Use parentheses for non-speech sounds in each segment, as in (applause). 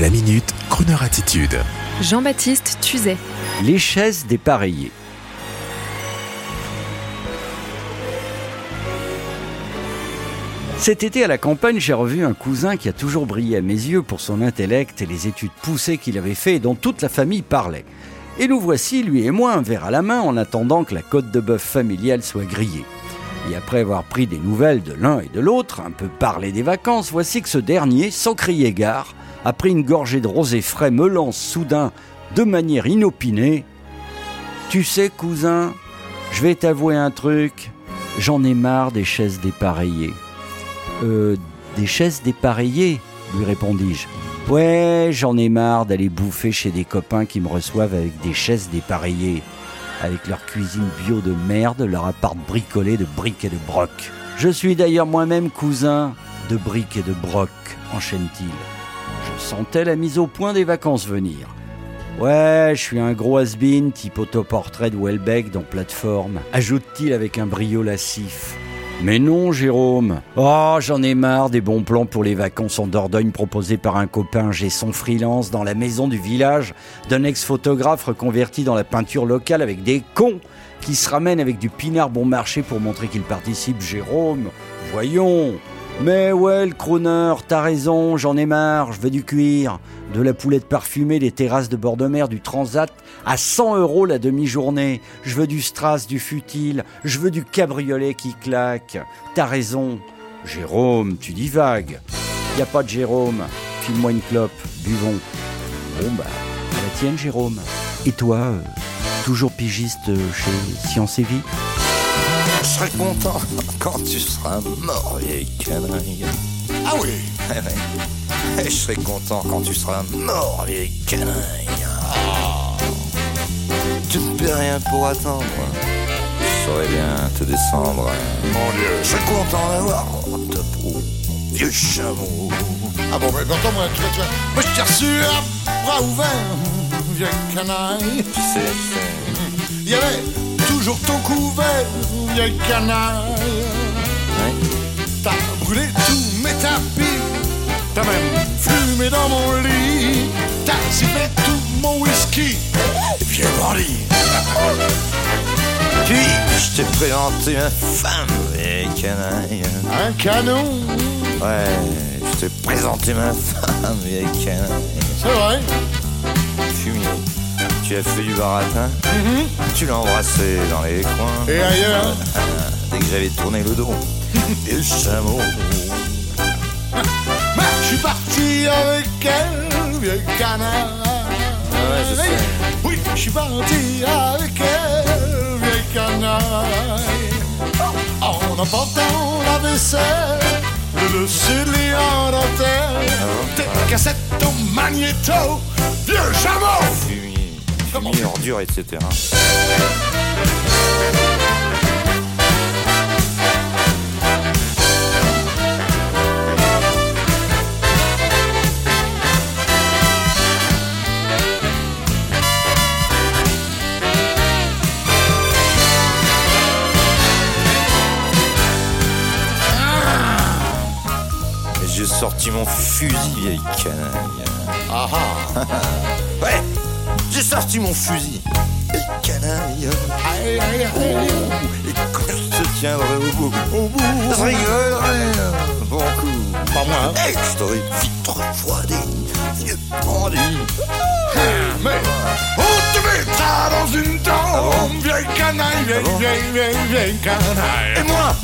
La minute, Kroneur attitude. Jean-Baptiste Tuzet. Les chaises dépareillées. Cet été à la campagne, j'ai revu un cousin qui a toujours brillé à mes yeux pour son intellect et les études poussées qu'il avait fait et dont toute la famille parlait. Et nous voici, lui et moi, un verre à la main en attendant que la côte de bœuf familiale soit grillée. Et après avoir pris des nouvelles de l'un et de l'autre, un peu parlé des vacances, voici que ce dernier, sans crier gare, a pris une gorgée de rosé frais, me lance soudain, de manière inopinée. Tu sais, cousin, je vais t'avouer un truc, j'en ai marre des chaises dépareillées. Euh, des chaises dépareillées lui répondis-je. Ouais, j'en ai marre d'aller bouffer chez des copains qui me reçoivent avec des chaises dépareillées, avec leur cuisine bio de merde, leur appart bricolé de briques et de broc. Je suis d'ailleurs moi-même cousin de briques et de broc, enchaîne-t-il. Je sentais la mise au point des vacances venir. Ouais, je suis un gros has type autoportrait de Welbeck dans plateforme, ajoute-t-il avec un brio lascif. Mais non, Jérôme. Oh, j'en ai marre des bons plans pour les vacances en Dordogne proposés par un copain. J'ai son freelance dans la maison du village d'un ex-photographe reconverti dans la peinture locale avec des cons qui se ramènent avec du pinard bon marché pour montrer qu'ils participent. Jérôme, voyons. Mais ouais, le crooner, t'as raison, j'en ai marre, je veux du cuir, de la poulette parfumée, des terrasses de bord de mer, du transat à 100 euros la demi-journée. Je veux du strass, du futile, je veux du cabriolet qui claque. T'as raison. Jérôme, tu dis vague. Y a pas de Jérôme. File-moi une clope, buvons. Bon bah, à la tienne, Jérôme. Et toi, euh, toujours pigiste chez Science et Vie? Je serai content quand tu seras mort, vieille canaille. Ah oui. Et je serai content quand tu seras mort, vieille canaille. Tu ne peux rien pour attendre. Je saurais bien te descendre. Mon Dieu Je serais content d'avoir ta peau, vieux chameau. Ah bon, mais pourtant, moi, tu vois, tu vois, moi je t'ai reçu à bras ouverts, vieille canaille. Tu sais, c'est... Il y avait toujours ton couvert, vieille canaille. Ouais. T'as brûlé tous mes tapis, t'as même fumé dans mon lit, t'as sifflé tout mon whisky, vieux bandit. (laughs) Puis, je t'ai présenté? Ma femme, vieille canaille. Un canon, Ouais, je t'ai présenté ma femme, vieille canaille. c'est vrai. Fumier. Tu as fait du baratin Tu l'as embrassé dans les coins. Et ailleurs, (laughs) Dès que j'avais tourné le dos (laughs) Et le chameau bah, je suis parti avec elle, ouais, je sais. Oui, je suis parti avec elle, vieille canaille. En emportant la vaisselle, le dessus de en dentelle, tes cassettes au magnéto, vieux chameau. Fumier, Comment fumier, ordure, etc. Et J'ai sorti mon fusil, vieille canaille. Ah ah, (laughs) Ouais, j'ai sorti mon fusil. Et canaille. aïe aïe aïe. Et quand je te tiendrai au bout, au bout, je rigolerai bon coup. Pas moi, hein. Et je t'aurais vite refroidi, vieux bandit. Mais on te mettra dans une tombe, vieille canaille, vieille, Ah bon vieille, vieille, vieille canaille. Et moi,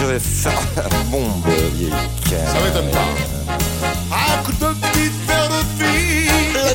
je vais faire la bombe, vieille canaille. Ça m'étonne pas. Un coup de petite verre de vie La